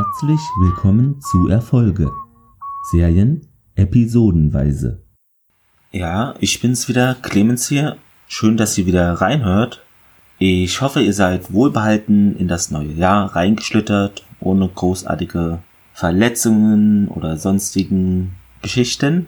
Herzlich willkommen zu Erfolge. Serien episodenweise. Ja, ich bin's wieder, Clemens hier. Schön, dass ihr wieder reinhört. Ich hoffe, ihr seid wohlbehalten in das neue Jahr reingeschlittert, ohne großartige Verletzungen oder sonstigen Geschichten.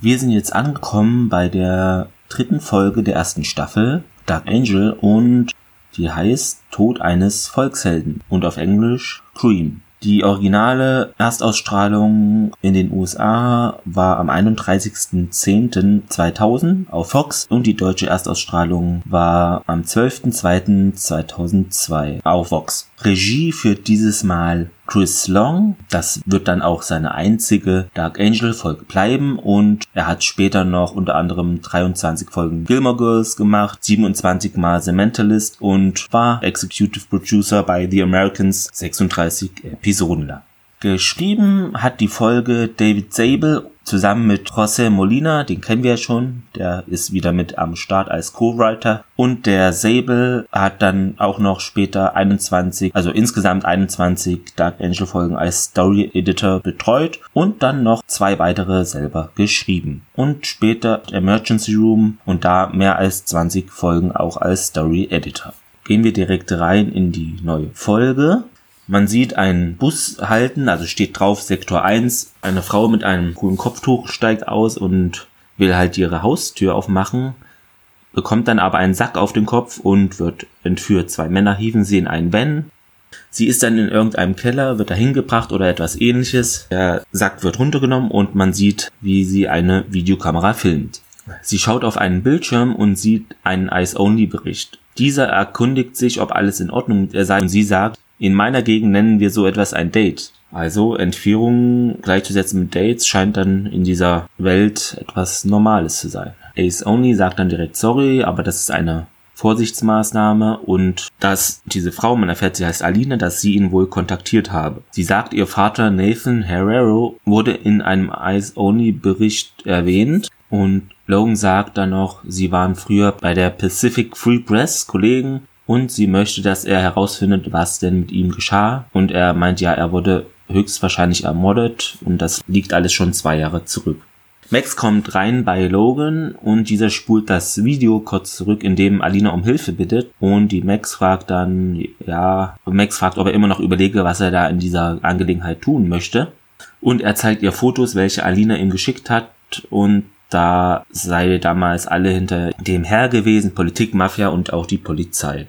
Wir sind jetzt angekommen bei der dritten Folge der ersten Staffel, Dark Angel, und die heißt Tod eines Volkshelden und auf Englisch Cream. Die originale Erstausstrahlung in den USA war am 31.10.2000 auf Fox und die deutsche Erstausstrahlung war am 12.02.2002 auf Fox. Regie führt dieses Mal Chris Long. Das wird dann auch seine einzige Dark Angel Folge bleiben und er hat später noch unter anderem 23 Folgen Gilmore Girls gemacht, 27 mal The Mentalist und war Executive Producer bei The Americans 36 Episoden lang. Geschrieben hat die Folge David Sable zusammen mit José Molina, den kennen wir ja schon, der ist wieder mit am Start als Co-Writer und der Sable hat dann auch noch später 21, also insgesamt 21 Dark Angel Folgen als Story Editor betreut und dann noch zwei weitere selber geschrieben und später Emergency Room und da mehr als 20 Folgen auch als Story Editor. Gehen wir direkt rein in die neue Folge. Man sieht einen Bus halten, also steht drauf Sektor 1. Eine Frau mit einem coolen Kopftuch steigt aus und will halt ihre Haustür aufmachen, bekommt dann aber einen Sack auf den Kopf und wird entführt. Zwei Männer hieven sie in einen Van. Sie ist dann in irgendeinem Keller, wird dahin gebracht oder etwas ähnliches. Der Sack wird runtergenommen und man sieht, wie sie eine Videokamera filmt. Sie schaut auf einen Bildschirm und sieht einen Eyes-Only-Bericht. Dieser erkundigt sich, ob alles in Ordnung mit ihr sei und sie sagt, in meiner Gegend nennen wir so etwas ein Date. Also Entführung gleichzusetzen mit Dates scheint dann in dieser Welt etwas Normales zu sein. Ace Only sagt dann direkt sorry, aber das ist eine Vorsichtsmaßnahme und dass diese Frau, man erfährt, sie heißt Alina, dass sie ihn wohl kontaktiert habe. Sie sagt, ihr Vater Nathan Herrero wurde in einem Eyes-Only-Bericht erwähnt und Logan sagt dann noch, sie waren früher bei der Pacific Free Press Kollegen und sie möchte, dass er herausfindet, was denn mit ihm geschah. Und er meint ja, er wurde höchstwahrscheinlich ermordet und das liegt alles schon zwei Jahre zurück. Max kommt rein bei Logan und dieser spult das Video kurz zurück, in dem Alina um Hilfe bittet und die Max fragt dann, ja, Max fragt, ob er immer noch überlege, was er da in dieser Angelegenheit tun möchte und er zeigt ihr Fotos, welche Alina ihm geschickt hat und da sei damals alle hinter dem Herr gewesen, Politik, Mafia und auch die Polizei.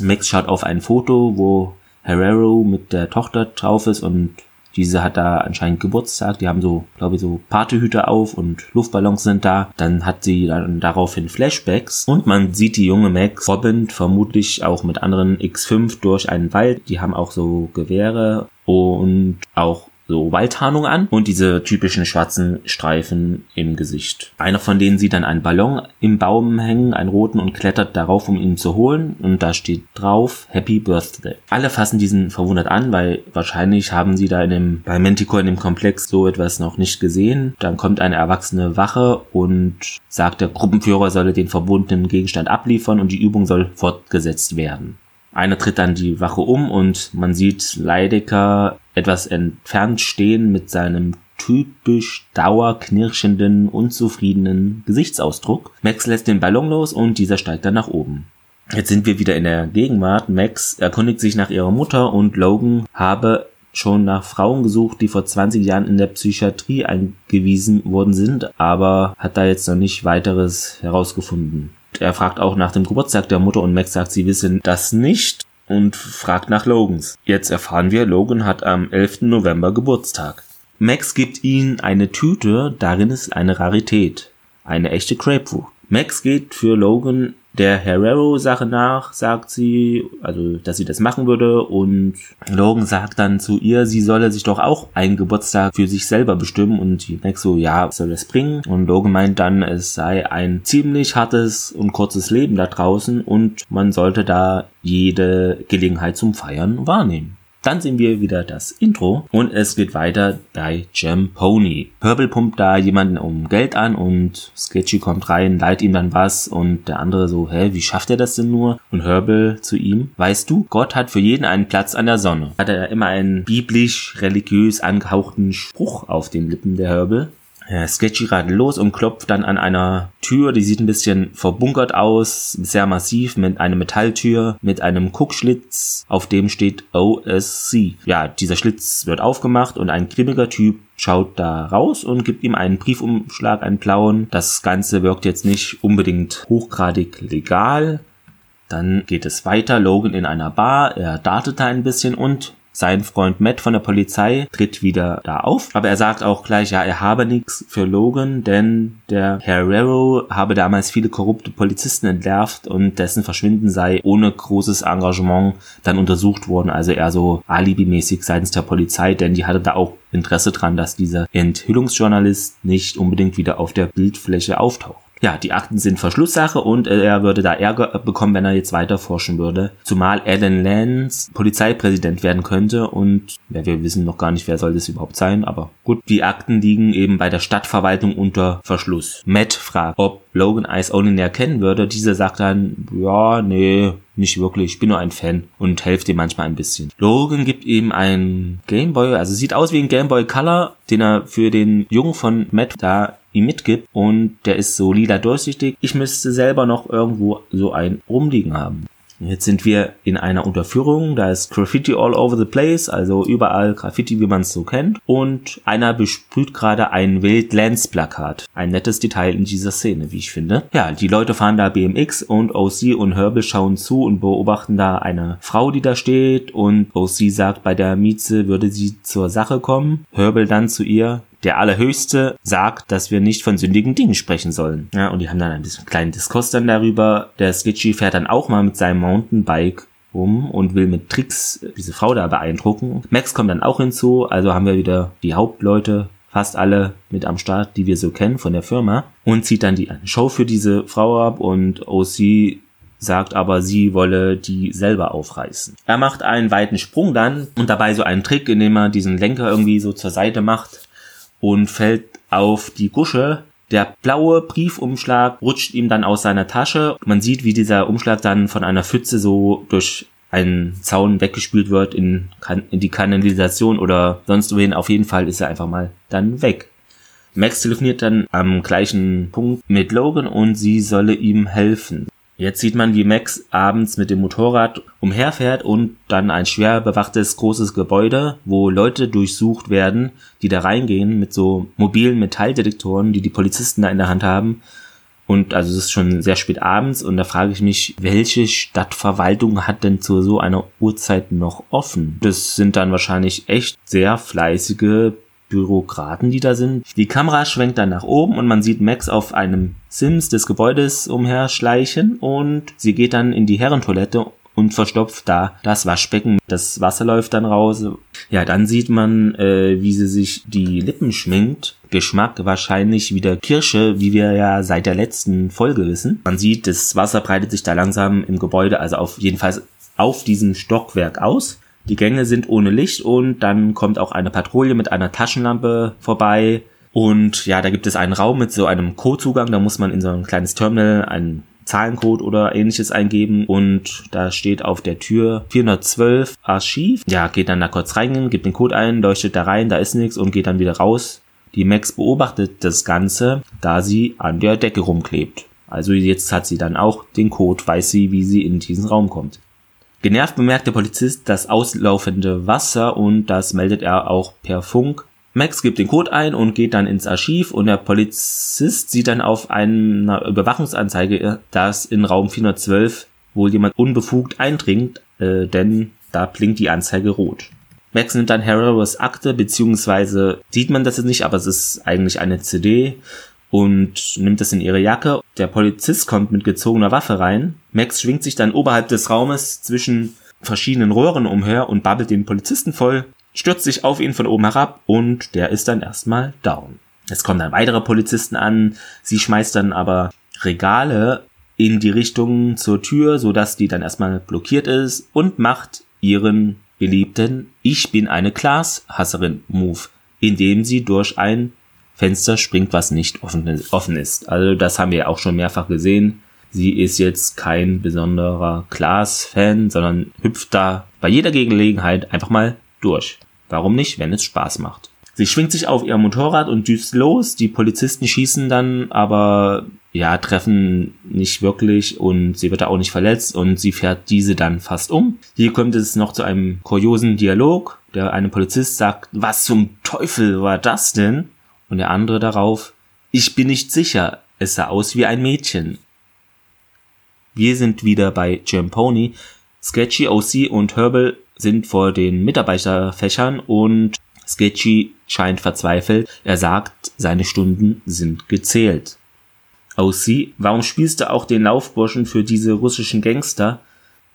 Max schaut auf ein Foto, wo Herrero mit der Tochter drauf ist und diese hat da anscheinend Geburtstag. Die haben so, glaube ich, so Partyhüte auf und Luftballons sind da. Dann hat sie dann daraufhin Flashbacks und man sieht die junge Max robbend, vermutlich auch mit anderen X5 durch einen Wald. Die haben auch so Gewehre und auch so Waldtarnung an und diese typischen schwarzen Streifen im Gesicht. Einer von denen sieht dann einen Ballon im Baum hängen, einen roten und klettert darauf, um ihn zu holen und da steht drauf Happy Birthday. Alle fassen diesen verwundert an, weil wahrscheinlich haben sie da in dem bei Manticore in dem Komplex so etwas noch nicht gesehen. Dann kommt eine erwachsene Wache und sagt, der Gruppenführer solle den verbundenen Gegenstand abliefern und die Übung soll fortgesetzt werden. Einer tritt dann die Wache um und man sieht Leidecker etwas entfernt stehen mit seinem typisch dauerknirschenden, unzufriedenen Gesichtsausdruck. Max lässt den Ballon los und dieser steigt dann nach oben. Jetzt sind wir wieder in der Gegenwart. Max erkundigt sich nach ihrer Mutter und Logan habe schon nach Frauen gesucht, die vor 20 Jahren in der Psychiatrie eingewiesen worden sind, aber hat da jetzt noch nicht weiteres herausgefunden. Er fragt auch nach dem Geburtstag der Mutter und Max sagt, sie wissen das nicht und fragt nach Logans. Jetzt erfahren wir, Logan hat am 11. November Geburtstag. Max gibt ihnen eine Tüte, darin ist eine Rarität. Eine echte Grapefruit. Max geht für Logan der Herrero-Sache nach, sagt sie, also, dass sie das machen würde und Logan sagt dann zu ihr, sie solle sich doch auch einen Geburtstag für sich selber bestimmen und die Max so, ja, was soll das bringen? Und Logan meint dann, es sei ein ziemlich hartes und kurzes Leben da draußen und man sollte da jede Gelegenheit zum Feiern wahrnehmen. Dann sehen wir wieder das Intro und es geht weiter bei Jam Pony. Purple pumpt da jemanden um Geld an und Sketchy kommt rein, leiht ihm dann was und der andere so, hä, wie schafft er das denn nur? Und Herbal zu ihm, weißt du, Gott hat für jeden einen Platz an der Sonne. Hat er immer einen biblisch-religiös angehauchten Spruch auf den Lippen der Herbal. Sketchy radelt los und klopft dann an einer Tür, die sieht ein bisschen verbunkert aus, sehr massiv, mit einer Metalltür, mit einem Guckschlitz, auf dem steht OSC. Ja, dieser Schlitz wird aufgemacht und ein grimmiger Typ schaut da raus und gibt ihm einen Briefumschlag, einen blauen. Das Ganze wirkt jetzt nicht unbedingt hochgradig legal. Dann geht es weiter, Logan in einer Bar, er dartet da ein bisschen und sein Freund Matt von der Polizei tritt wieder da auf, aber er sagt auch gleich, ja, er habe nichts für Logan, denn der Herrero habe damals viele korrupte Polizisten entlarvt und dessen Verschwinden sei ohne großes Engagement dann untersucht worden, also eher so alibimäßig seitens der Polizei, denn die hatte da auch Interesse dran, dass dieser Enthüllungsjournalist nicht unbedingt wieder auf der Bildfläche auftaucht ja, die Akten sind Verschlusssache und er würde da Ärger bekommen, wenn er jetzt weiter forschen würde. Zumal Alan Lance Polizeipräsident werden könnte und ja, wir wissen noch gar nicht, wer soll das überhaupt sein, aber gut, die Akten liegen eben bei der Stadtverwaltung unter Verschluss. Matt fragt, ob Logan Ice Only näher kennen würde. Dieser sagt dann, ja, nee, nicht wirklich, ich bin nur ein Fan und helfe dir manchmal ein bisschen. Logan gibt ihm ein Gameboy, also sieht aus wie ein Gameboy Color, den er für den Jungen von Matt da ihm mitgibt und der ist so lila durchsichtig. Ich müsste selber noch irgendwo so ein rumliegen haben. Jetzt sind wir in einer Unterführung, da ist Graffiti all over the place, also überall Graffiti, wie man es so kennt. Und einer besprüht gerade ein Wildlands-Plakat. Ein nettes Detail in dieser Szene, wie ich finde. Ja, die Leute fahren da BMX und OC und Herbal schauen zu und beobachten da eine Frau, die da steht. Und OC sagt, bei der Mieze würde sie zur Sache kommen. Herbal dann zu ihr, der Allerhöchste sagt, dass wir nicht von sündigen Dingen sprechen sollen. Ja, und die haben dann ein bisschen kleinen Diskurs dann darüber. Der Sketchy fährt dann auch mal mit seinem Mountainbike rum und will mit Tricks diese Frau da beeindrucken. Max kommt dann auch hinzu, also haben wir wieder die Hauptleute fast alle mit am Start, die wir so kennen von der Firma und zieht dann die Show für diese Frau ab und OC sagt aber, sie wolle die selber aufreißen. Er macht einen weiten Sprung dann und dabei so einen Trick, indem er diesen Lenker irgendwie so zur Seite macht und fällt auf die Gusche. Der blaue Briefumschlag rutscht ihm dann aus seiner Tasche. Man sieht, wie dieser Umschlag dann von einer Pfütze so durch einen Zaun weggespült wird in, in die Kanalisation oder sonst wohin. Auf jeden Fall ist er einfach mal dann weg. Max telefoniert dann am gleichen Punkt mit Logan und sie solle ihm helfen. Jetzt sieht man, wie Max abends mit dem Motorrad umherfährt und dann ein schwer bewachtes großes Gebäude, wo Leute durchsucht werden, die da reingehen mit so mobilen Metalldetektoren, die die Polizisten da in der Hand haben. Und also es ist schon sehr spät abends und da frage ich mich, welche Stadtverwaltung hat denn zu so einer Uhrzeit noch offen? Das sind dann wahrscheinlich echt sehr fleißige Bürokraten, die da sind. Die Kamera schwenkt dann nach oben und man sieht Max auf einem Sims des Gebäudes umherschleichen und sie geht dann in die Herrentoilette und verstopft da das Waschbecken. Das Wasser läuft dann raus. Ja, dann sieht man, äh, wie sie sich die Lippen schminkt. Geschmack wahrscheinlich wieder Kirsche, wie wir ja seit der letzten Folge wissen. Man sieht, das Wasser breitet sich da langsam im Gebäude, also auf jeden Fall auf diesem Stockwerk aus. Die Gänge sind ohne Licht und dann kommt auch eine Patrouille mit einer Taschenlampe vorbei. Und ja, da gibt es einen Raum mit so einem Codezugang. Da muss man in so ein kleines Terminal einen Zahlencode oder ähnliches eingeben und da steht auf der Tür 412 Archiv. Ja, geht dann da kurz rein, gibt den Code ein, leuchtet da rein, da ist nichts und geht dann wieder raus. Die Max beobachtet das Ganze, da sie an der Decke rumklebt. Also jetzt hat sie dann auch den Code, weiß sie, wie sie in diesen Raum kommt. Genervt bemerkt der Polizist das auslaufende Wasser und das meldet er auch per Funk. Max gibt den Code ein und geht dann ins Archiv und der Polizist sieht dann auf einer Überwachungsanzeige, dass in Raum 412 wohl jemand unbefugt eindringt, äh, denn da blinkt die Anzeige rot. Max nimmt dann Harrows Akte, beziehungsweise sieht man das jetzt nicht, aber es ist eigentlich eine CD und nimmt es in ihre Jacke. Der Polizist kommt mit gezogener Waffe rein. Max schwingt sich dann oberhalb des Raumes zwischen verschiedenen Röhren umher und babbelt den Polizisten voll, stürzt sich auf ihn von oben herab und der ist dann erstmal down. Es kommen dann weitere Polizisten an, sie schmeißt dann aber Regale in die Richtung zur Tür, sodass die dann erstmal blockiert ist und macht ihren beliebten Ich bin eine Glashasserin Move, indem sie durch ein Fenster springt, was nicht offen ist. Also das haben wir auch schon mehrfach gesehen. Sie ist jetzt kein besonderer Glas-Fan, sondern hüpft da bei jeder Gelegenheit einfach mal durch. Warum nicht, wenn es Spaß macht? Sie schwingt sich auf ihr Motorrad und düst los. Die Polizisten schießen dann, aber ja, treffen nicht wirklich und sie wird da auch nicht verletzt und sie fährt diese dann fast um. Hier kommt es noch zu einem kuriosen Dialog. Der eine Polizist sagt, was zum Teufel war das denn? Und der andere darauf, ich bin nicht sicher, es sah aus wie ein Mädchen. Wir sind wieder bei Jim Pony. Sketchy, OC und Herbal sind vor den Mitarbeiterfächern und Sketchy scheint verzweifelt. Er sagt, seine Stunden sind gezählt. OC, warum spielst du auch den Laufburschen für diese russischen Gangster?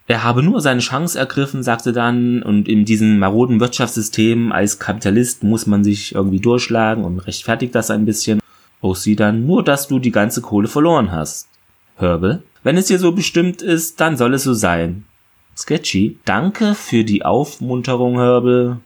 Er habe nur seine Chance ergriffen, sagte dann, und in diesem maroden Wirtschaftssystem als Kapitalist muss man sich irgendwie durchschlagen und rechtfertigt das ein bisschen. OC dann, nur dass du die ganze Kohle verloren hast. Herbel, wenn es dir so bestimmt ist, dann soll es so sein. Sketchy, danke für die Aufmunterung, Herbel.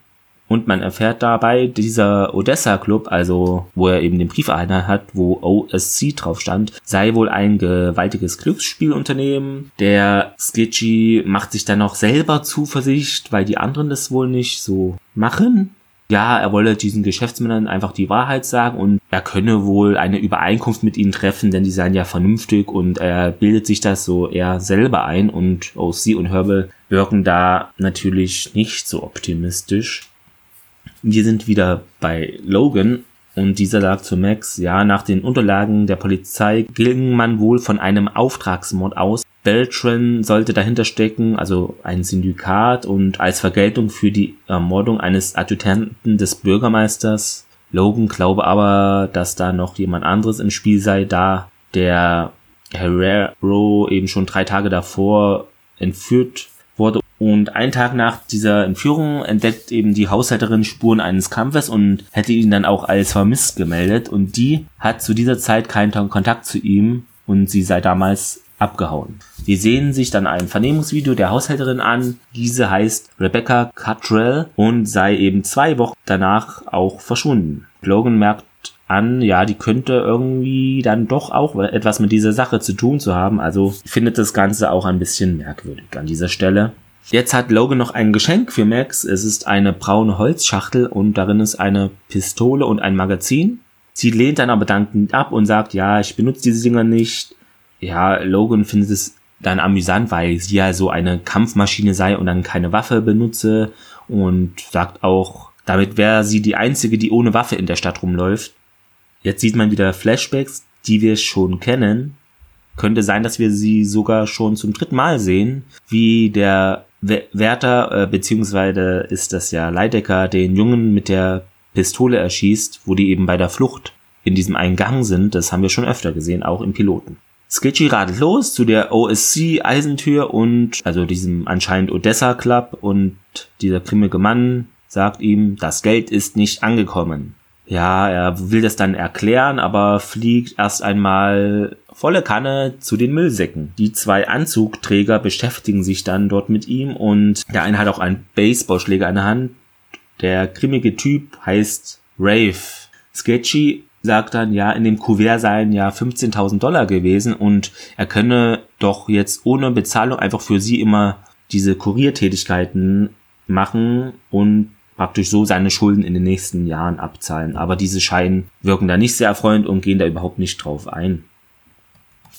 Und man erfährt dabei, dieser Odessa-Club, also wo er eben den Brief erhalten hat, wo OSC drauf stand, sei wohl ein gewaltiges Glücksspielunternehmen. Der Sketchy macht sich dann noch selber Zuversicht, weil die anderen das wohl nicht so machen. Ja, er wolle diesen Geschäftsmännern einfach die Wahrheit sagen und er könne wohl eine Übereinkunft mit ihnen treffen, denn die seien ja vernünftig und er bildet sich das so eher selber ein und OC und Herbal wirken da natürlich nicht so optimistisch. Wir sind wieder bei Logan und dieser sagt zu Max, ja, nach den Unterlagen der Polizei ging man wohl von einem Auftragsmord aus. Beltran sollte dahinter stecken, also ein Syndikat und als Vergeltung für die Ermordung eines Adjutanten des Bürgermeisters. Logan glaube aber, dass da noch jemand anderes im Spiel sei, da der Herrero eben schon drei Tage davor entführt wurde und einen Tag nach dieser Entführung entdeckt eben die Haushälterin Spuren eines Kampfes und hätte ihn dann auch als vermisst gemeldet. Und die hat zu dieser Zeit keinen Kontakt zu ihm und sie sei damals abgehauen. Sie sehen sich dann ein Vernehmungsvideo der Haushälterin an. Diese heißt Rebecca Cuttrell und sei eben zwei Wochen danach auch verschwunden. Logan merkt an, ja, die könnte irgendwie dann doch auch etwas mit dieser Sache zu tun zu haben. Also findet das Ganze auch ein bisschen merkwürdig an dieser Stelle. Jetzt hat Logan noch ein Geschenk für Max. Es ist eine braune Holzschachtel und darin ist eine Pistole und ein Magazin. Sie lehnt dann aber dankend ab und sagt, ja, ich benutze diese Dinger nicht. Ja, Logan findet es dann amüsant, weil sie ja so eine Kampfmaschine sei und dann keine Waffe benutze und sagt auch, damit wäre sie die einzige, die ohne Waffe in der Stadt rumläuft. Jetzt sieht man wieder Flashbacks, die wir schon kennen. Könnte sein, dass wir sie sogar schon zum dritten Mal sehen, wie der Wärter, äh, beziehungsweise ist das ja Leidecker, den Jungen mit der Pistole erschießt, wo die eben bei der Flucht in diesem einen Gang sind. Das haben wir schon öfter gesehen, auch im Piloten. Sketchy radelt los zu der OSC Eisentür und also diesem anscheinend Odessa Club und dieser grimmige Mann sagt ihm, das Geld ist nicht angekommen. Ja, er will das dann erklären, aber fliegt erst einmal volle Kanne zu den Müllsäcken. Die zwei Anzugträger beschäftigen sich dann dort mit ihm und der eine hat auch einen Baseballschläger in der Hand. Der grimmige Typ heißt Rave. Sketchy sagt dann, ja, in dem Kuvert seien ja 15.000 Dollar gewesen und er könne doch jetzt ohne Bezahlung einfach für sie immer diese Kuriertätigkeiten machen und praktisch so seine Schulden in den nächsten Jahren abzahlen. Aber diese Scheinen wirken da nicht sehr erfreuend und gehen da überhaupt nicht drauf ein.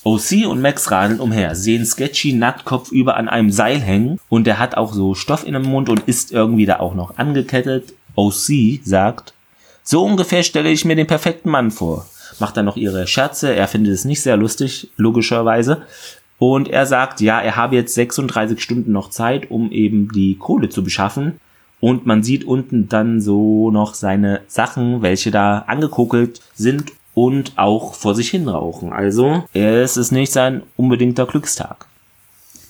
OC und Max radeln umher, sehen Sketchy Nacktkopf über an einem Seil hängen und er hat auch so Stoff in dem Mund und ist irgendwie da auch noch angekettet. OC sagt, so ungefähr stelle ich mir den perfekten Mann vor. Macht dann noch ihre Scherze, er findet es nicht sehr lustig, logischerweise. Und er sagt, ja, er habe jetzt 36 Stunden noch Zeit, um eben die Kohle zu beschaffen. Und man sieht unten dann so noch seine Sachen, welche da angekokelt sind und auch vor sich hin rauchen. Also, es ist nicht sein unbedingter Glückstag.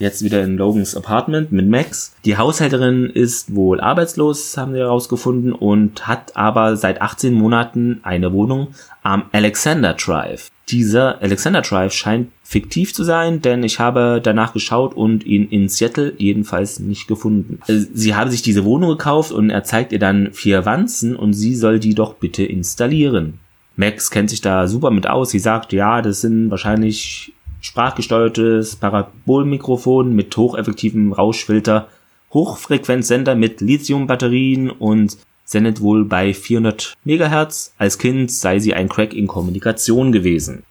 Jetzt wieder in Logans Apartment mit Max. Die Haushälterin ist wohl arbeitslos, haben wir herausgefunden, und hat aber seit 18 Monaten eine Wohnung am Alexander Drive. Dieser Alexander Drive scheint fiktiv zu sein, denn ich habe danach geschaut und ihn in Seattle jedenfalls nicht gefunden. Äh, sie habe sich diese Wohnung gekauft und er zeigt ihr dann vier Wanzen und sie soll die doch bitte installieren. Max kennt sich da super mit aus. Sie sagt, ja, das sind wahrscheinlich sprachgesteuertes Parabolmikrofon mit hocheffektivem Rauschfilter, Hochfrequenzsender mit Lithiumbatterien und sendet wohl bei 400 Megahertz. Als Kind sei sie ein Crack in Kommunikation gewesen.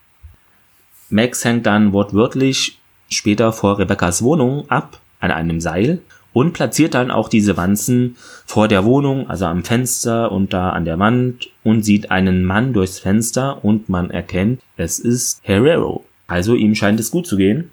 Max hängt dann wortwörtlich später vor Rebecca's Wohnung ab an einem Seil und platziert dann auch diese Wanzen vor der Wohnung, also am Fenster und da an der Wand und sieht einen Mann durchs Fenster und man erkennt, es ist Herrero. Also ihm scheint es gut zu gehen.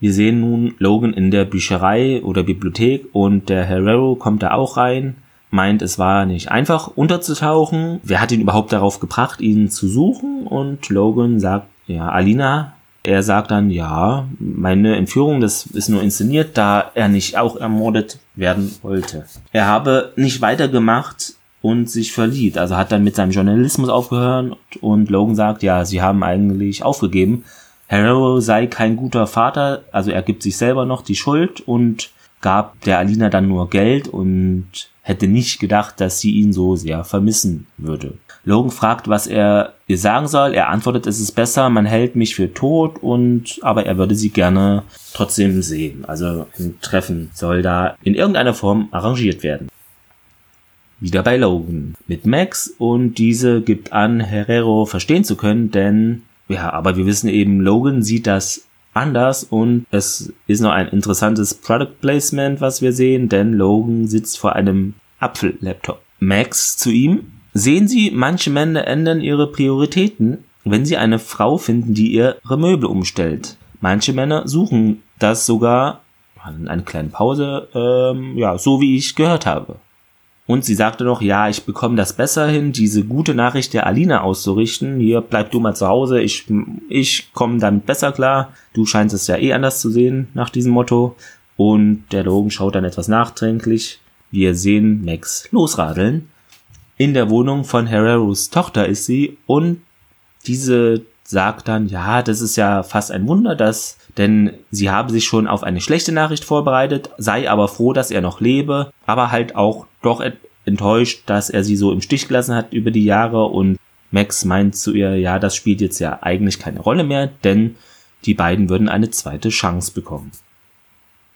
Wir sehen nun Logan in der Bücherei oder Bibliothek und der Herrero kommt da auch rein meint, es war nicht einfach unterzutauchen. Wer hat ihn überhaupt darauf gebracht, ihn zu suchen? Und Logan sagt, ja, Alina. Er sagt dann, ja, meine Entführung, das ist nur inszeniert, da er nicht auch ermordet werden wollte. Er habe nicht weitergemacht und sich verliebt. Also hat dann mit seinem Journalismus aufgehört und Logan sagt, ja, sie haben eigentlich aufgegeben. Harrow sei kein guter Vater, also er gibt sich selber noch die Schuld und gab der Alina dann nur Geld und hätte nicht gedacht, dass sie ihn so sehr vermissen würde. Logan fragt, was er ihr sagen soll. Er antwortet, es ist besser, man hält mich für tot und, aber er würde sie gerne trotzdem sehen. Also ein Treffen soll da in irgendeiner Form arrangiert werden. Wieder bei Logan mit Max und diese gibt an, Herrero verstehen zu können, denn ja, aber wir wissen eben, Logan sieht das anders und es ist noch ein interessantes Product Placement, was wir sehen, denn Logan sitzt vor einem Apfel-Laptop. Max zu ihm. Sehen Sie, manche Männer ändern ihre Prioritäten, wenn sie eine Frau finden, die ihre Möbel umstellt. Manche Männer suchen das sogar, eine kleine Pause, ähm, ja, so wie ich gehört habe. Und sie sagte noch, ja, ich bekomme das besser hin, diese gute Nachricht der Alina auszurichten. Hier, bleib du mal zu Hause, ich, ich komme damit besser klar. Du scheinst es ja eh anders zu sehen nach diesem Motto. Und der Logan schaut dann etwas nachdenklich. Wir sehen Max losradeln. In der Wohnung von Herreros Tochter ist sie und diese sagt dann, ja, das ist ja fast ein Wunder, dass, denn sie habe sich schon auf eine schlechte Nachricht vorbereitet, sei aber froh, dass er noch lebe, aber halt auch doch enttäuscht, dass er sie so im Stich gelassen hat über die Jahre und Max meint zu ihr, ja, das spielt jetzt ja eigentlich keine Rolle mehr, denn die beiden würden eine zweite Chance bekommen.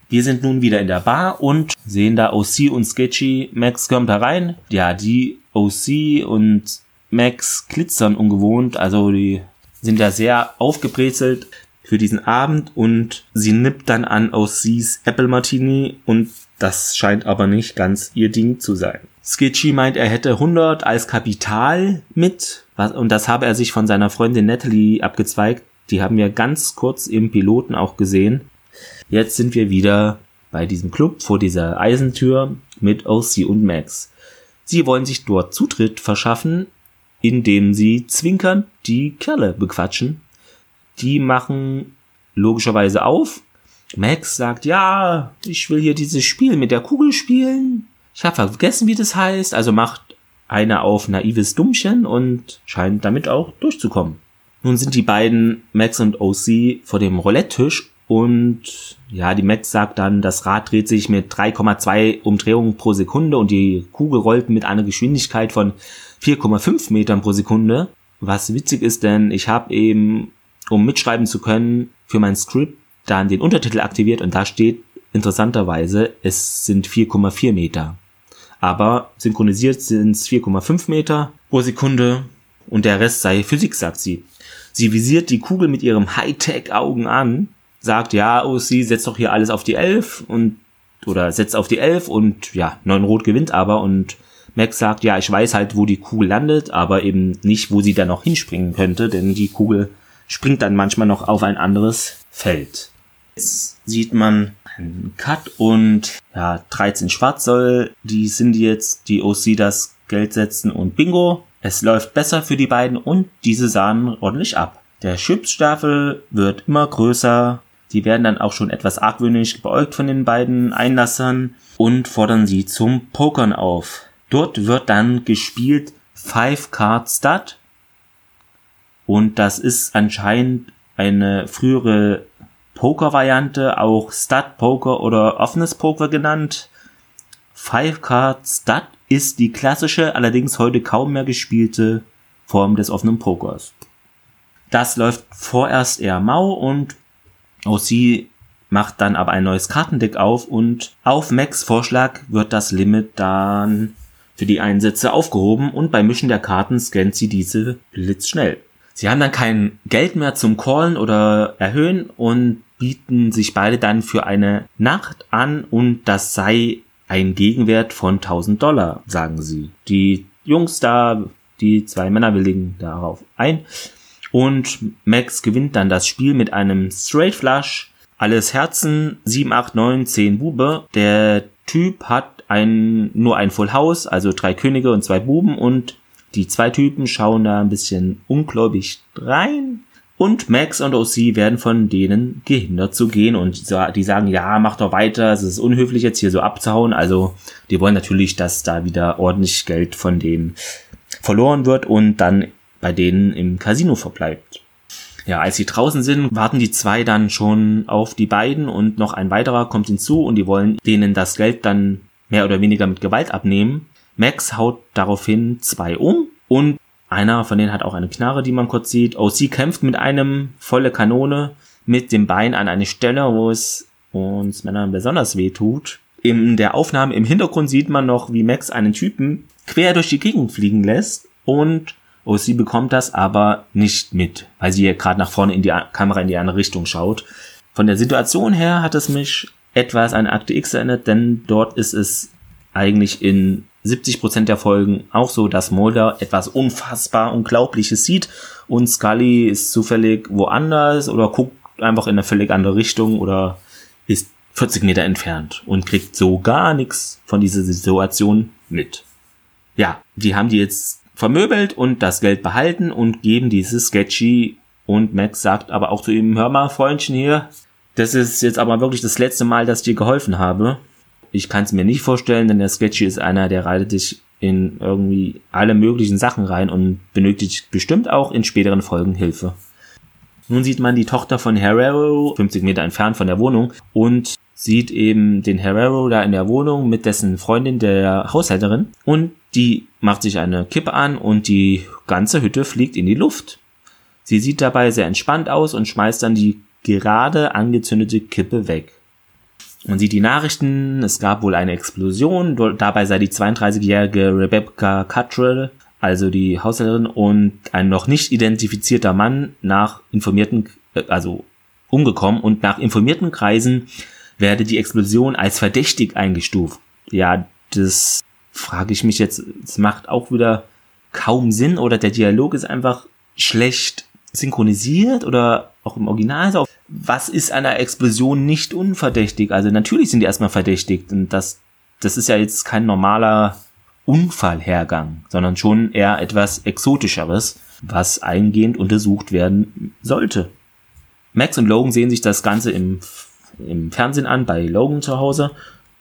Wir sind nun wieder in der Bar und sehen da OC und Sketchy. Max kommt herein. Ja, die OC und Max glitzern ungewohnt, also die sind da sehr aufgebrezelt für diesen Abend und sie nippt dann an OCs Apple Martini und das scheint aber nicht ganz ihr Ding zu sein. Skitchy meint, er hätte 100 als Kapital mit und das habe er sich von seiner Freundin Natalie abgezweigt. Die haben wir ganz kurz im Piloten auch gesehen. Jetzt sind wir wieder bei diesem Club vor dieser Eisentür mit OC und Max. Sie wollen sich dort Zutritt verschaffen, indem sie zwinkern die Kerle bequatschen. Die machen logischerweise auf Max sagt, ja, ich will hier dieses Spiel mit der Kugel spielen. Ich habe vergessen, wie das heißt. Also macht einer auf naives Dummchen und scheint damit auch durchzukommen. Nun sind die beiden Max und OC vor dem Roulette-Tisch und ja, die Max sagt dann, das Rad dreht sich mit 3,2 Umdrehungen pro Sekunde und die Kugel rollt mit einer Geschwindigkeit von 4,5 Metern pro Sekunde. Was witzig ist, denn ich habe eben, um mitschreiben zu können, für mein Skript dann den Untertitel aktiviert und da steht interessanterweise, es sind 4,4 Meter. Aber synchronisiert sind es 4,5 Meter pro Sekunde und der Rest sei Physik, sagt sie. Sie visiert die Kugel mit ihrem Hightech-Augen an, sagt, ja, oh, sie setzt doch hier alles auf die 11 und, oder setzt auf die 11 und, ja, 9 Rot gewinnt aber und Max sagt, ja, ich weiß halt, wo die Kugel landet, aber eben nicht, wo sie da noch hinspringen könnte, denn die Kugel springt dann manchmal noch auf ein anderes Feld. Jetzt sieht man einen Cut und ja, 13 Schwarz soll die sind jetzt die OC das Geld setzen und Bingo. Es läuft besser für die beiden und diese sahen ordentlich ab. Der Schiffsstaffel wird immer größer. Die werden dann auch schon etwas argwöhnisch beäugt von den beiden Einlassern und fordern sie zum Pokern auf. Dort wird dann gespielt Five Card Stud. Und das ist anscheinend eine frühere Poker-Variante, auch Stud Poker oder offenes Poker genannt. Five Card Stud ist die klassische, allerdings heute kaum mehr gespielte Form des offenen Pokers. Das läuft vorerst eher mau und auch sie macht dann aber ein neues Kartendeck auf und auf Max Vorschlag wird das Limit dann für die Einsätze aufgehoben und beim Mischen der Karten scannt sie diese blitzschnell. Sie haben dann kein Geld mehr zum Callen oder erhöhen und bieten sich beide dann für eine Nacht an und das sei ein Gegenwert von 1000 Dollar, sagen sie. Die Jungs da, die zwei Männer willigen darauf ein und Max gewinnt dann das Spiel mit einem Straight Flush alles Herzen, 7, 8, 9, 10 Bube. Der Typ hat ein, nur ein Full House, also drei Könige und zwei Buben und die zwei Typen schauen da ein bisschen ungläubig rein. Und Max und OC werden von denen gehindert zu gehen und die sagen, ja, mach doch weiter, es ist unhöflich jetzt hier so abzuhauen. Also die wollen natürlich, dass da wieder ordentlich Geld von denen verloren wird und dann bei denen im Casino verbleibt. Ja, als sie draußen sind, warten die zwei dann schon auf die beiden und noch ein weiterer kommt hinzu und die wollen denen das Geld dann mehr oder weniger mit Gewalt abnehmen. Max haut daraufhin zwei um und einer von denen hat auch eine Knarre, die man kurz sieht. OC kämpft mit einem volle Kanone mit dem Bein an eine Stelle, wo es uns Männern besonders weh tut. In der Aufnahme im Hintergrund sieht man noch, wie Max einen Typen quer durch die Gegend fliegen lässt und sie bekommt das aber nicht mit, weil sie gerade nach vorne in die Kamera in die andere Richtung schaut. Von der Situation her hat es mich etwas an Akte X erinnert, denn dort ist es eigentlich in 70% der Folgen auch so, dass Mulder etwas unfassbar Unglaubliches sieht und Scully ist zufällig woanders oder guckt einfach in eine völlig andere Richtung oder ist 40 Meter entfernt und kriegt so gar nichts von dieser Situation mit. Ja, die haben die jetzt vermöbelt und das Geld behalten und geben dieses Sketchy und Max sagt aber auch zu ihm, hör mal, Freundchen hier, das ist jetzt aber wirklich das letzte Mal, dass ich dir geholfen habe. Ich kann es mir nicht vorstellen, denn der Sketchy ist einer, der reitet dich in irgendwie alle möglichen Sachen rein und benötigt bestimmt auch in späteren Folgen Hilfe. Nun sieht man die Tochter von Herrero 50 Meter entfernt von der Wohnung und sieht eben den Herrero da in der Wohnung mit dessen Freundin, der Haushälterin und die macht sich eine Kippe an und die ganze Hütte fliegt in die Luft. Sie sieht dabei sehr entspannt aus und schmeißt dann die gerade angezündete Kippe weg. Man sieht die Nachrichten, es gab wohl eine Explosion, dabei sei die 32-jährige Rebecca Cuttrell, also die Haushälterin, und ein noch nicht identifizierter Mann nach informierten, äh, also umgekommen und nach informierten Kreisen werde die Explosion als verdächtig eingestuft. Ja, das frage ich mich jetzt, es macht auch wieder kaum Sinn oder der Dialog ist einfach schlecht synchronisiert oder auch im Original so. Was ist einer Explosion nicht unverdächtig? Also natürlich sind die erstmal verdächtigt und das, das ist ja jetzt kein normaler Unfallhergang, sondern schon eher etwas Exotischeres, was eingehend untersucht werden sollte. Max und Logan sehen sich das Ganze im, im Fernsehen an, bei Logan zu Hause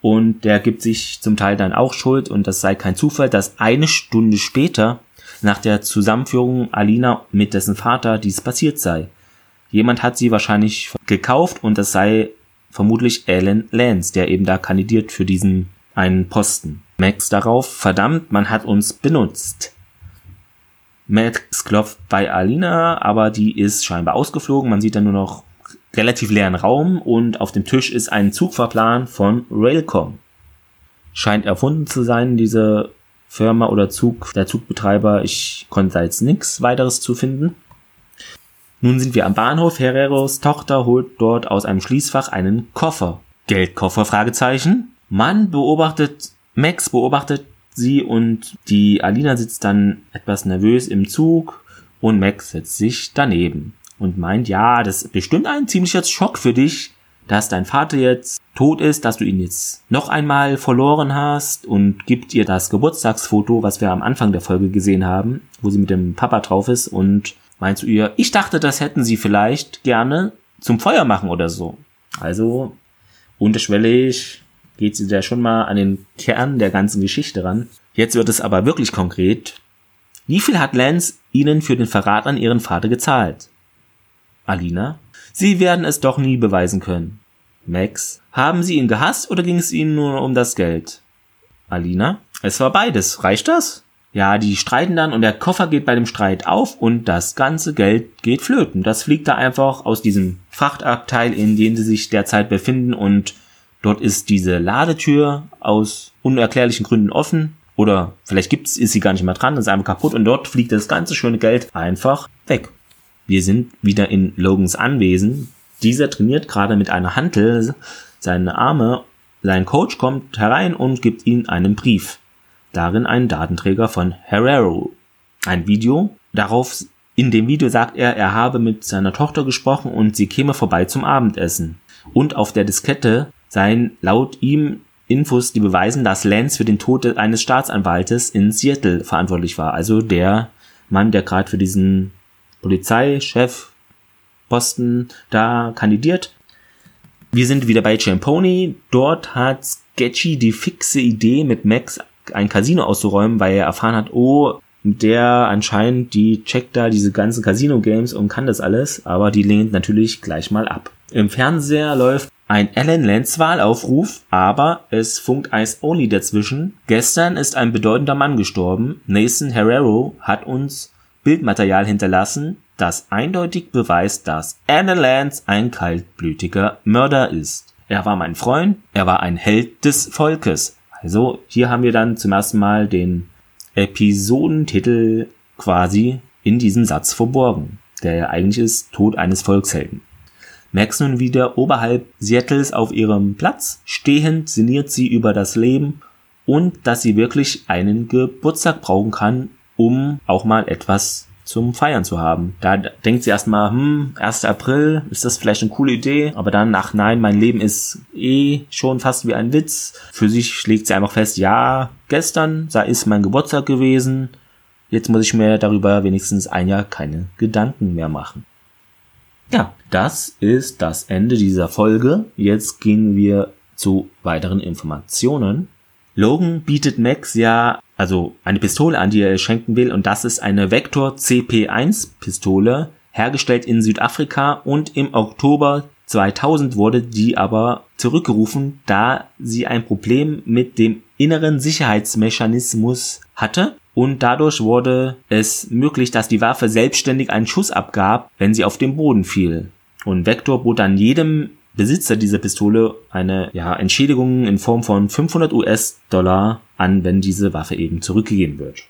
und der gibt sich zum Teil dann auch Schuld und das sei kein Zufall, dass eine Stunde später nach der Zusammenführung Alina mit dessen Vater dies passiert sei. Jemand hat sie wahrscheinlich gekauft und das sei vermutlich Alan Lance, der eben da kandidiert für diesen einen Posten. Max darauf, verdammt, man hat uns benutzt. Max klopft bei Alina, aber die ist scheinbar ausgeflogen. Man sieht dann nur noch relativ leeren Raum und auf dem Tisch ist ein Zugfahrplan von Railcom. Scheint erfunden zu sein, diese Firma oder Zug, der Zugbetreiber. Ich konnte da jetzt nichts weiteres zu finden. Nun sind wir am Bahnhof. Herreros Tochter holt dort aus einem Schließfach einen Koffer. Geldkoffer? Fragezeichen. Man beobachtet, Max beobachtet sie und die Alina sitzt dann etwas nervös im Zug und Max setzt sich daneben und meint, ja, das ist bestimmt ein ziemlicher Schock für dich, dass dein Vater jetzt tot ist, dass du ihn jetzt noch einmal verloren hast und gibt ihr das Geburtstagsfoto, was wir am Anfang der Folge gesehen haben, wo sie mit dem Papa drauf ist und meint zu ihr, ich dachte, das hätten sie vielleicht gerne zum Feuer machen oder so. Also unterschwellig geht sie da schon mal an den Kern der ganzen Geschichte ran. Jetzt wird es aber wirklich konkret. Wie viel hat Lance Ihnen für den Verrat an Ihren Vater gezahlt? Alina. Sie werden es doch nie beweisen können. Max. Haben Sie ihn gehasst oder ging es Ihnen nur um das Geld? Alina. Es war beides. Reicht das? Ja, die streiten dann und der Koffer geht bei dem Streit auf und das ganze Geld geht flöten. Das fliegt da einfach aus diesem Frachtabteil, in dem sie sich derzeit befinden und dort ist diese Ladetür aus unerklärlichen Gründen offen oder vielleicht gibt's, ist sie gar nicht mehr dran, ist einfach kaputt und dort fliegt das ganze schöne Geld einfach weg. Wir sind wieder in Logans Anwesen. Dieser trainiert gerade mit einer Hantel seine Arme. Sein Coach kommt herein und gibt ihm einen Brief darin ein Datenträger von Herrero. Ein Video. Darauf, in dem Video sagt er, er habe mit seiner Tochter gesprochen und sie käme vorbei zum Abendessen. Und auf der Diskette seien laut ihm Infos, die beweisen, dass Lance für den Tod eines Staatsanwaltes in Seattle verantwortlich war. Also der Mann, der gerade für diesen Polizeichef Posten da kandidiert. Wir sind wieder bei Champoni. Dort hat Sketchy die fixe Idee, mit Max ein Casino auszuräumen, weil er erfahren hat, oh, der anscheinend, die checkt da diese ganzen Casino-Games und kann das alles, aber die lehnt natürlich gleich mal ab. Im Fernseher läuft ein Alan Lance Wahlaufruf, aber es funkt Ice Only dazwischen. Gestern ist ein bedeutender Mann gestorben. Nathan Herrero hat uns Bildmaterial hinterlassen, das eindeutig beweist, dass Alan Lance ein kaltblütiger Mörder ist. Er war mein Freund, er war ein Held des Volkes. Also hier haben wir dann zum ersten Mal den Episodentitel quasi in diesem Satz verborgen, der ja eigentlich ist Tod eines Volkshelden. Max nun wieder oberhalb Seattles auf ihrem Platz, stehend sinniert sie über das Leben und dass sie wirklich einen Geburtstag brauchen kann, um auch mal etwas zum Feiern zu haben. Da denkt sie erstmal, hm, 1. April, ist das vielleicht eine coole Idee? Aber dann, ach nein, mein Leben ist eh schon fast wie ein Witz. Für sich schlägt sie einfach fest, ja, gestern sei ist mein Geburtstag gewesen. Jetzt muss ich mir darüber wenigstens ein Jahr keine Gedanken mehr machen. Ja, das ist das Ende dieser Folge. Jetzt gehen wir zu weiteren Informationen. Logan bietet Max ja also eine Pistole an, die er schenken will. Und das ist eine Vector CP1 Pistole, hergestellt in Südafrika. Und im Oktober 2000 wurde die aber zurückgerufen, da sie ein Problem mit dem inneren Sicherheitsmechanismus hatte. Und dadurch wurde es möglich, dass die Waffe selbstständig einen Schuss abgab, wenn sie auf den Boden fiel. Und Vector bot dann jedem Besitzer dieser Pistole eine ja, Entschädigung in Form von 500 US-Dollar an, wenn diese Waffe eben zurückgegeben wird.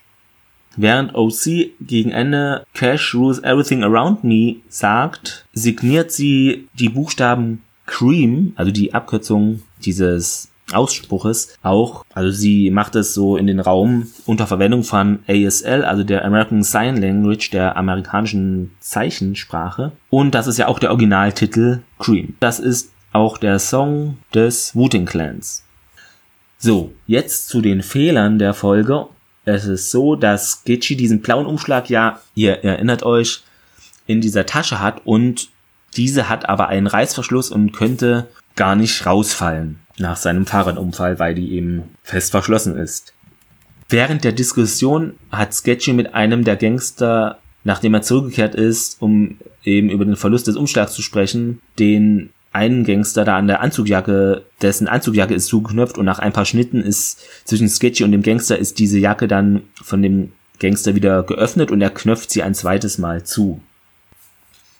Während OC gegen Ende Cash rules everything around me sagt, signiert sie die Buchstaben Cream, also die Abkürzung dieses Ausspruches auch, also sie macht es so in den Raum unter Verwendung von ASL, also der American Sign Language, der amerikanischen Zeichensprache. Und das ist ja auch der Originaltitel Cream. Das ist auch der Song des Wooting Clans. So, jetzt zu den Fehlern der Folge. Es ist so, dass Gitchy diesen blauen Umschlag ja, ihr erinnert euch, in dieser Tasche hat und diese hat aber einen Reißverschluss und könnte gar nicht rausfallen nach seinem Fahrradunfall, weil die eben fest verschlossen ist. Während der Diskussion hat Sketchy mit einem der Gangster, nachdem er zurückgekehrt ist, um eben über den Verlust des Umschlags zu sprechen, den einen Gangster da an der Anzugjacke, dessen Anzugjacke ist zugeknöpft und nach ein paar Schnitten ist zwischen Sketchy und dem Gangster ist diese Jacke dann von dem Gangster wieder geöffnet und er knöpft sie ein zweites Mal zu.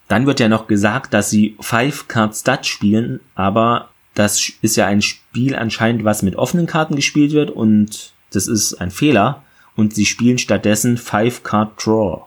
Dann wird ja noch gesagt, dass sie Five Card Stud spielen, aber das ist ja ein Spiel anscheinend, was mit offenen Karten gespielt wird und das ist ein Fehler. Und sie spielen stattdessen Five Card Draw.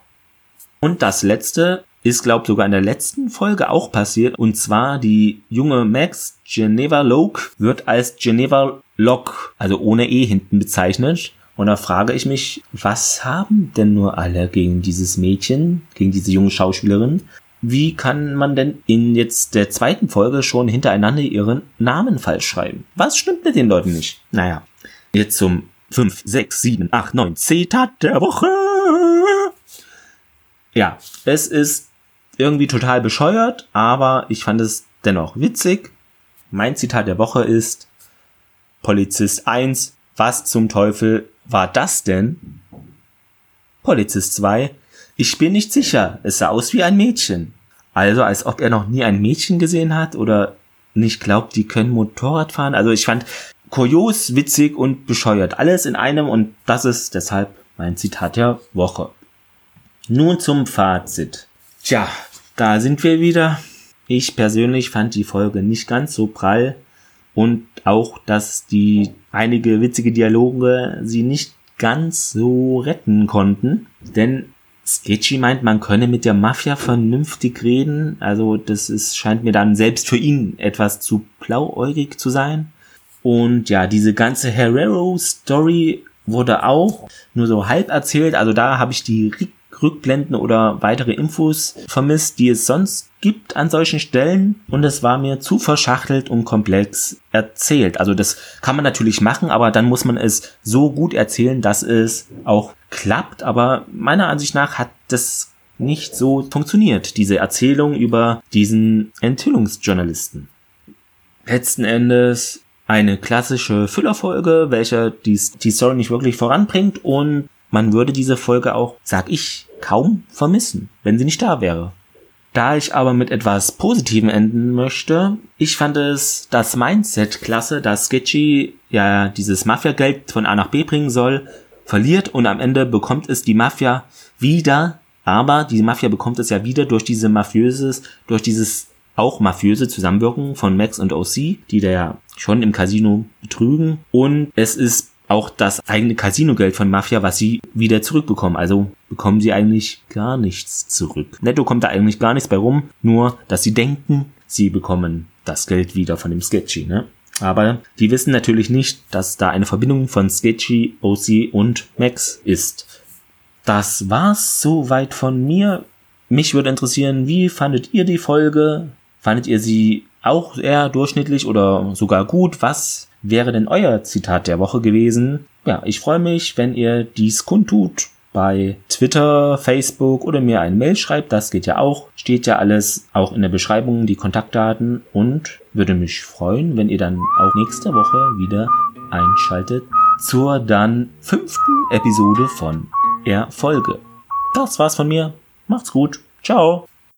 Und das letzte ist, glaube sogar in der letzten Folge auch passiert. Und zwar die junge Max Geneva Loke wird als Geneva Locke, also ohne E hinten bezeichnet. Und da frage ich mich, was haben denn nur alle gegen dieses Mädchen, gegen diese junge Schauspielerin? Wie kann man denn in jetzt der zweiten Folge schon hintereinander ihren Namen falsch schreiben? Was stimmt mit den Leuten nicht? Naja, jetzt zum 5, 6, 7, 8, 9 Zitat der Woche. Ja, es ist irgendwie total bescheuert, aber ich fand es dennoch witzig. Mein Zitat der Woche ist Polizist 1, was zum Teufel war das denn? Polizist 2. Ich bin nicht sicher, es sah aus wie ein Mädchen. Also als ob er noch nie ein Mädchen gesehen hat oder nicht glaubt, die können Motorrad fahren. Also ich fand kurios, witzig und bescheuert. Alles in einem und das ist deshalb mein Zitat der Woche. Nun zum Fazit. Tja, da sind wir wieder. Ich persönlich fand die Folge nicht ganz so prall und auch, dass die einige witzige Dialoge sie nicht ganz so retten konnten, denn Sketchy meint, man könne mit der Mafia vernünftig reden, also das ist, scheint mir dann selbst für ihn etwas zu blauäugig zu sein. Und ja, diese ganze Herrero-Story wurde auch nur so halb erzählt, also da habe ich die Rückblenden oder weitere Infos vermisst, die es sonst gibt an solchen Stellen und es war mir zu verschachtelt und komplex erzählt. Also das kann man natürlich machen, aber dann muss man es so gut erzählen, dass es auch klappt, aber meiner Ansicht nach hat das nicht so funktioniert, diese Erzählung über diesen Enthüllungsjournalisten. Letzten Endes eine klassische Füllerfolge, welche die, die Story nicht wirklich voranbringt und man würde diese Folge auch, sag ich, kaum vermissen, wenn sie nicht da wäre. Da ich aber mit etwas Positivem enden möchte, ich fand es das Mindset klasse, dass Sketchy ja dieses Mafia-Geld von A nach B bringen soll, verliert und am Ende bekommt es die Mafia wieder, aber die Mafia bekommt es ja wieder durch diese mafiöses, durch dieses auch mafiöse Zusammenwirken von Max und OC, die da ja schon im Casino betrügen und es ist auch das eigene Casino-Geld von Mafia, was sie wieder zurückbekommen. Also bekommen sie eigentlich gar nichts zurück. Netto kommt da eigentlich gar nichts bei rum, nur dass sie denken, sie bekommen das Geld wieder von dem Sketchy, ne? Aber die wissen natürlich nicht, dass da eine Verbindung von Sketchy, OC und Max ist. Das war's soweit von mir. Mich würde interessieren, wie fandet ihr die Folge? Fandet ihr sie auch eher durchschnittlich oder sogar gut? Was wäre denn euer Zitat der Woche gewesen? Ja, ich freue mich, wenn ihr dies kundtut bei Twitter, Facebook oder mir eine Mail schreibt. Das geht ja auch. Steht ja alles auch in der Beschreibung, die Kontaktdaten und würde mich freuen, wenn ihr dann auch nächste Woche wieder einschaltet zur dann fünften Episode von Erfolge. Das war's von mir. Macht's gut. Ciao.